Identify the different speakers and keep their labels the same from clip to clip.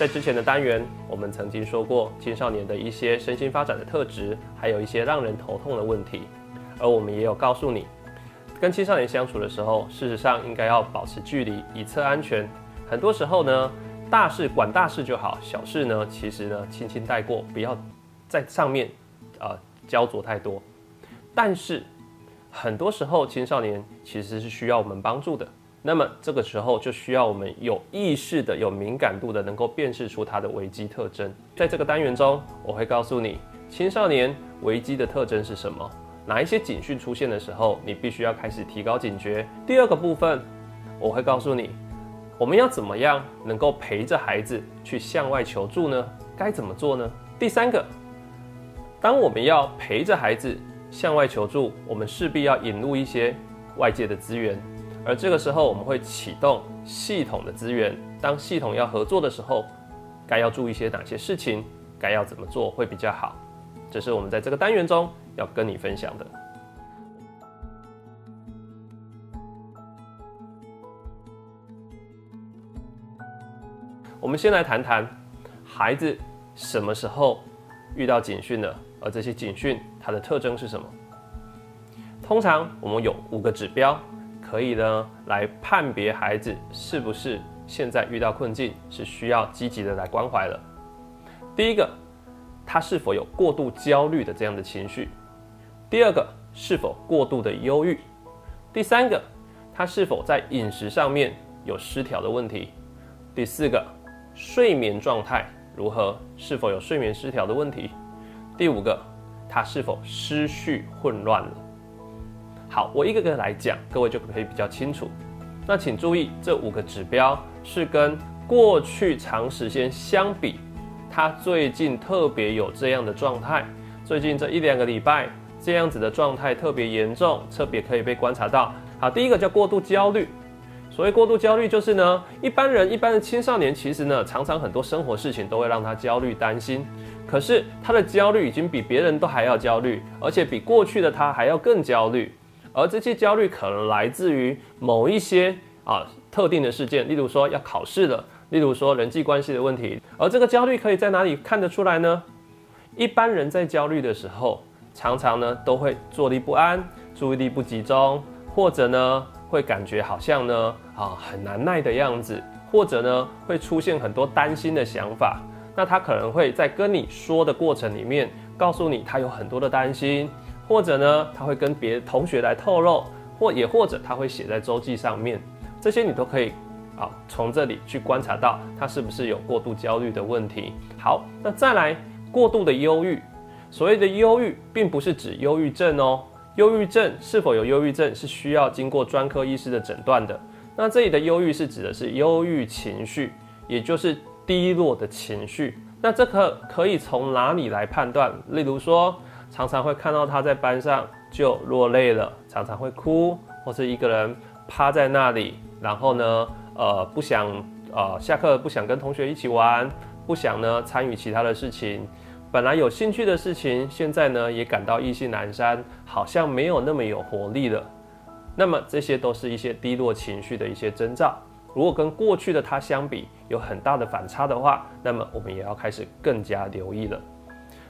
Speaker 1: 在之前的单元，我们曾经说过青少年的一些身心发展的特质，还有一些让人头痛的问题。而我们也有告诉你，跟青少年相处的时候，事实上应该要保持距离，以测安全。很多时候呢，大事管大事就好，小事呢，其实呢，轻轻带过，不要在上面啊焦灼太多。但是很多时候，青少年其实是需要我们帮助的。那么这个时候就需要我们有意识的、有敏感度的，能够辨识出它的危机特征。在这个单元中，我会告诉你青少年危机的特征是什么，哪一些警讯出现的时候，你必须要开始提高警觉。第二个部分，我会告诉你我们要怎么样能够陪着孩子去向外求助呢？该怎么做呢？第三个，当我们要陪着孩子向外求助，我们势必要引入一些外界的资源。而这个时候，我们会启动系统的资源。当系统要合作的时候，该要注意些哪些事情？该要怎么做会比较好？这是我们在这个单元中要跟你分享的。我们先来谈谈孩子什么时候遇到警讯了，而这些警讯它的特征是什么？通常我们有五个指标。可以呢，来判别孩子是不是现在遇到困境，是需要积极的来关怀了。第一个，他是否有过度焦虑的这样的情绪；第二个，是否过度的忧郁；第三个，他是否在饮食上面有失调的问题；第四个，睡眠状态如何，是否有睡眠失调的问题；第五个，他是否思绪混乱了。好，我一个个来讲，各位就可以比较清楚。那请注意，这五个指标是跟过去长时间相比，他最近特别有这样的状态。最近这一两个礼拜，这样子的状态特别严重，特别可以被观察到。好，第一个叫过度焦虑。所谓过度焦虑，就是呢，一般人、一般的青少年，其实呢，常常很多生活事情都会让他焦虑、担心。可是他的焦虑已经比别人都还要焦虑，而且比过去的他还要更焦虑。而这些焦虑可能来自于某一些啊特定的事件，例如说要考试了，例如说人际关系的问题。而这个焦虑可以在哪里看得出来呢？一般人在焦虑的时候，常常呢都会坐立不安，注意力不集中，或者呢会感觉好像呢啊很难耐的样子，或者呢会出现很多担心的想法。那他可能会在跟你说的过程里面，告诉你他有很多的担心。或者呢，他会跟别的同学来透露，或也或者他会写在周记上面，这些你都可以啊从这里去观察到他是不是有过度焦虑的问题。好，那再来过度的忧郁，所谓的忧郁，并不是指忧郁症哦，忧郁症是否有忧郁症是需要经过专科医师的诊断的。那这里的忧郁是指的是忧郁情绪，也就是低落的情绪。那这个可以从哪里来判断？例如说。常常会看到他在班上就落泪了，常常会哭，或是一个人趴在那里，然后呢，呃，不想呃下课不想跟同学一起玩，不想呢参与其他的事情，本来有兴趣的事情，现在呢也感到意兴阑珊，好像没有那么有活力了。那么这些都是一些低落情绪的一些征兆。如果跟过去的他相比有很大的反差的话，那么我们也要开始更加留意了。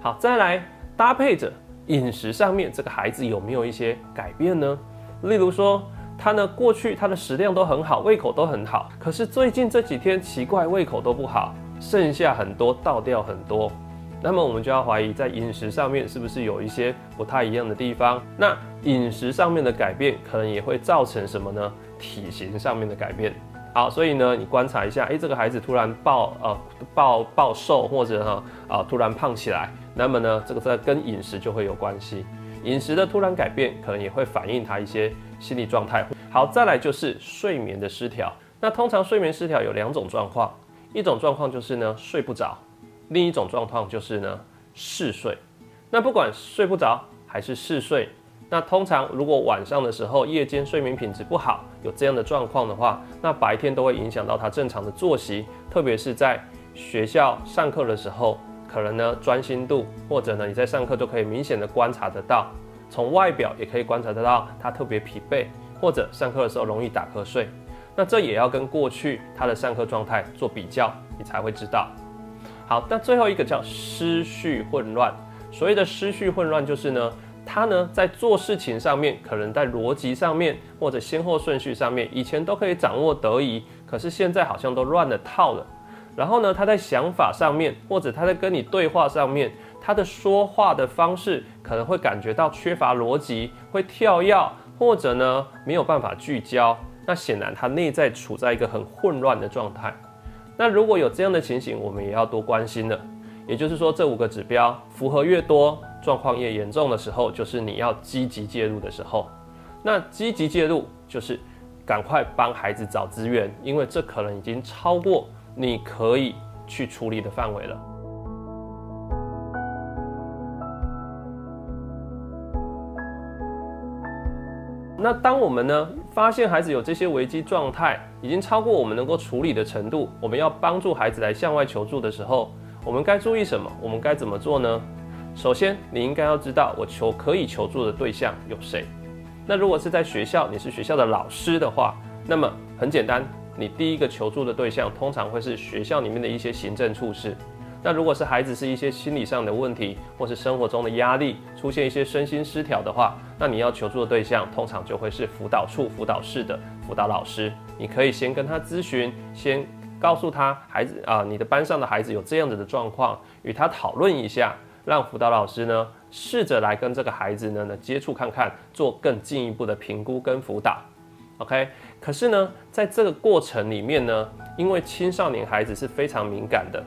Speaker 1: 好，再来。搭配着饮食上面，这个孩子有没有一些改变呢？例如说，他呢过去他的食量都很好，胃口都很好，可是最近这几天奇怪，胃口都不好，剩下很多，倒掉很多。那么我们就要怀疑，在饮食上面是不是有一些不太一样的地方？那饮食上面的改变，可能也会造成什么呢？体型上面的改变。好，所以呢，你观察一下，诶，这个孩子突然暴呃暴暴瘦，或者哈啊突然胖起来。那么呢，这个在跟饮食就会有关系，饮食的突然改变，可能也会反映他一些心理状态。好，再来就是睡眠的失调。那通常睡眠失调有两种状况，一种状况就是呢睡不着，另一种状况就是呢嗜睡。那不管睡不着还是嗜睡，那通常如果晚上的时候夜间睡眠品质不好，有这样的状况的话，那白天都会影响到他正常的作息，特别是在学校上课的时候。可能呢，专心度或者呢，你在上课就可以明显的观察得到，从外表也可以观察得到他特别疲惫，或者上课的时候容易打瞌睡。那这也要跟过去他的上课状态做比较，你才会知道。好，那最后一个叫思绪混乱。所谓的思绪混乱，就是呢，他呢在做事情上面，可能在逻辑上面或者先后顺序上面，以前都可以掌握得宜，可是现在好像都乱了套了。然后呢，他在想法上面，或者他在跟你对话上面，他的说话的方式可能会感觉到缺乏逻辑，会跳跃，或者呢没有办法聚焦。那显然他内在处在一个很混乱的状态。那如果有这样的情形，我们也要多关心了。也就是说，这五个指标符合越多，状况越严重的时候，就是你要积极介入的时候。那积极介入就是赶快帮孩子找资源，因为这可能已经超过你可以去处理的范围了。那当我们呢发现孩子有这些危机状态，已经超过我们能够处理的程度，我们要帮助孩子来向外求助的时候。我们该注意什么？我们该怎么做呢？首先，你应该要知道我求可以求助的对象有谁。那如果是在学校，你是学校的老师的话，那么很简单，你第一个求助的对象通常会是学校里面的一些行政处事。那如果是孩子是一些心理上的问题，或是生活中的压力，出现一些身心失调的话，那你要求助的对象通常就会是辅导处辅导室的辅导老师。你可以先跟他咨询，先。告诉他孩子啊，你的班上的孩子有这样子的状况，与他讨论一下，让辅导老师呢试着来跟这个孩子呢呢接触看看，做更进一步的评估跟辅导。OK，可是呢，在这个过程里面呢，因为青少年孩子是非常敏感的，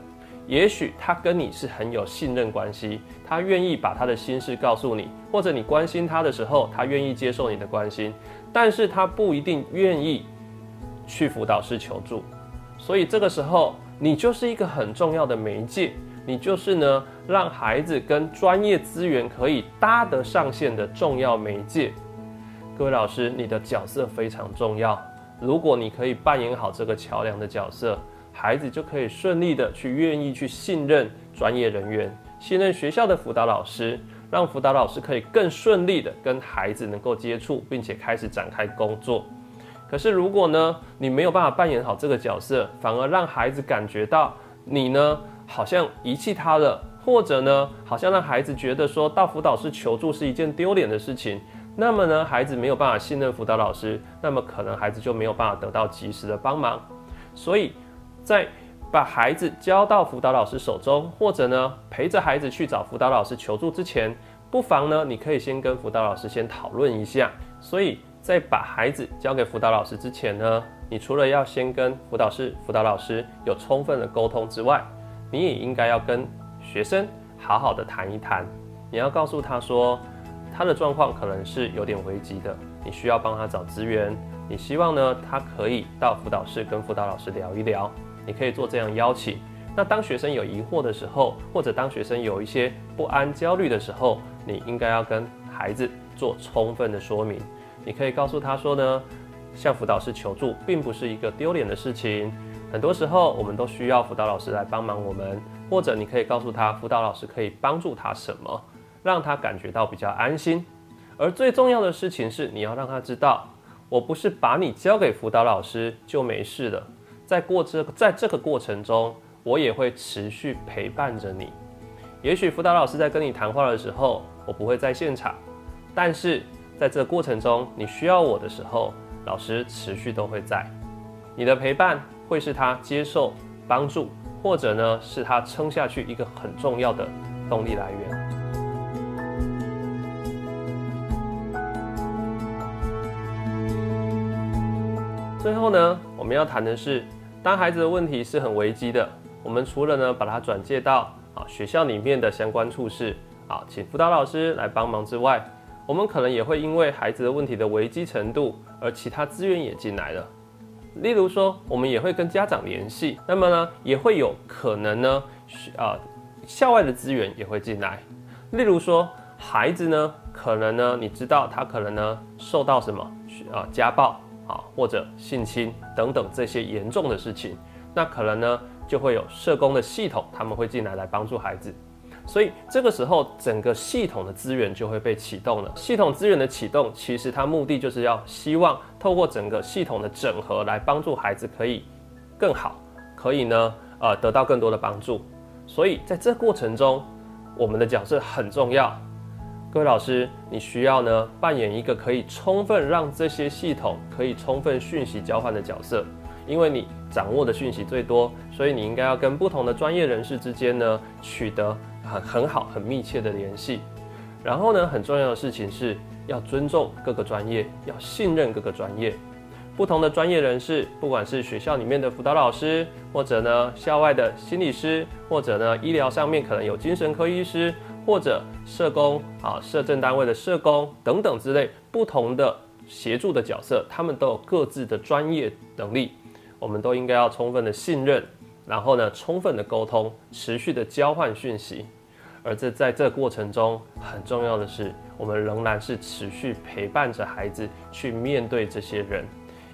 Speaker 1: 也许他跟你是很有信任关系，他愿意把他的心事告诉你，或者你关心他的时候，他愿意接受你的关心，但是他不一定愿意去辅导室求助。所以这个时候，你就是一个很重要的媒介，你就是呢，让孩子跟专业资源可以搭得上线的重要媒介。各位老师，你的角色非常重要。如果你可以扮演好这个桥梁的角色，孩子就可以顺利的去愿意去信任专业人员，信任学校的辅导老师，让辅导老师可以更顺利的跟孩子能够接触，并且开始展开工作。可是，如果呢，你没有办法扮演好这个角色，反而让孩子感觉到你呢好像遗弃他了，或者呢，好像让孩子觉得说到辅导室求助是一件丢脸的事情，那么呢，孩子没有办法信任辅导老师，那么可能孩子就没有办法得到及时的帮忙。所以在把孩子交到辅导老师手中，或者呢陪着孩子去找辅导老师求助之前，不妨呢，你可以先跟辅导老师先讨论一下。所以。在把孩子交给辅导老师之前呢，你除了要先跟辅导室辅导老师有充分的沟通之外，你也应该要跟学生好好的谈一谈。你要告诉他说，他的状况可能是有点危急的，你需要帮他找资源。你希望呢，他可以到辅导室跟辅导老师聊一聊。你可以做这样邀请。那当学生有疑惑的时候，或者当学生有一些不安、焦虑的时候，你应该要跟孩子做充分的说明。你可以告诉他说呢，向辅导师求助并不是一个丢脸的事情。很多时候，我们都需要辅导老师来帮忙我们，或者你可以告诉他，辅导老师可以帮助他什么，让他感觉到比较安心。而最重要的事情是，你要让他知道，我不是把你交给辅导老师就没事了。在过这在这个过程中，我也会持续陪伴着你。也许辅导老师在跟你谈话的时候，我不会在现场，但是。在这过程中，你需要我的时候，老师持续都会在。你的陪伴会是他接受帮助，或者呢是他撑下去一个很重要的动力来源。最后呢，我们要谈的是，当孩子的问题是很危机的，我们除了呢把他转介到啊学校里面的相关处室啊，请辅导老师来帮忙之外，我们可能也会因为孩子的问题的危机程度，而其他资源也进来了。例如说，我们也会跟家长联系，那么呢，也会有可能呢学，啊，校外的资源也会进来。例如说，孩子呢，可能呢，你知道他可能呢受到什么啊家暴啊，或者性侵等等这些严重的事情，那可能呢就会有社工的系统，他们会进来来帮助孩子。所以这个时候整个系统的资源就会被启动了。系统资源的启动，其实它目的就是要希望透过整个系统的整合来帮助孩子可以更好，可以呢呃得到更多的帮助。所以在这过程中，我们的角色很重要。各位老师，你需要呢扮演一个可以充分让这些系统可以充分讯息交换的角色，因为你掌握的讯息最多，所以你应该要跟不同的专业人士之间呢取得很很好、很密切的联系。然后呢，很重要的事情是要尊重各个专业，要信任各个专业。不同的专业人士，不管是学校里面的辅导老师，或者呢校外的心理师，或者呢医疗上面可能有精神科医师。或者社工啊，社政单位的社工等等之类不同的协助的角色，他们都有各自的专业能力，我们都应该要充分的信任，然后呢，充分的沟通，持续的交换讯息。而这在这过程中很重要的是，我们仍然是持续陪伴着孩子去面对这些人，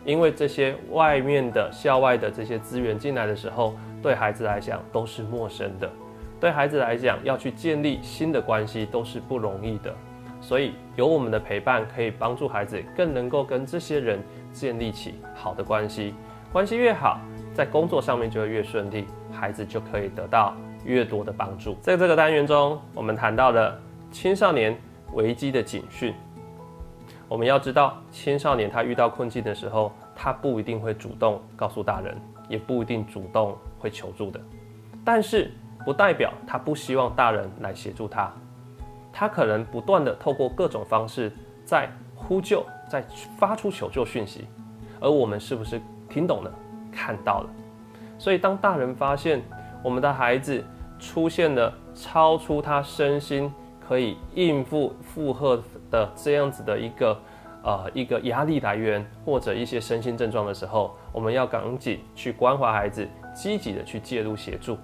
Speaker 1: 因为这些外面的校外的这些资源进来的时候，对孩子来讲都是陌生的。对孩子来讲，要去建立新的关系都是不容易的，所以有我们的陪伴，可以帮助孩子更能够跟这些人建立起好的关系。关系越好，在工作上面就会越顺利，孩子就可以得到越多的帮助。在这个单元中，我们谈到了青少年危机的警讯。我们要知道，青少年他遇到困境的时候，他不一定会主动告诉大人，也不一定主动会求助的，但是。不代表他不希望大人来协助他，他可能不断的透过各种方式在呼救，在发出求救讯息，而我们是不是听懂了、看到了？所以当大人发现我们的孩子出现了超出他身心可以应付负荷的这样子的一个呃一个压力来源，或者一些身心症状的时候，我们要赶紧去关怀孩子，积极的去介入协助。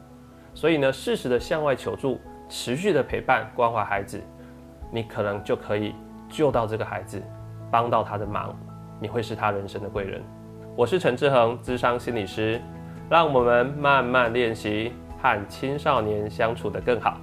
Speaker 1: 所以呢，适时的向外求助，持续的陪伴关怀孩子，你可能就可以救到这个孩子，帮到他的忙，你会是他人生的贵人。我是陈志恒，智商心理师，让我们慢慢练习和青少年相处的更好。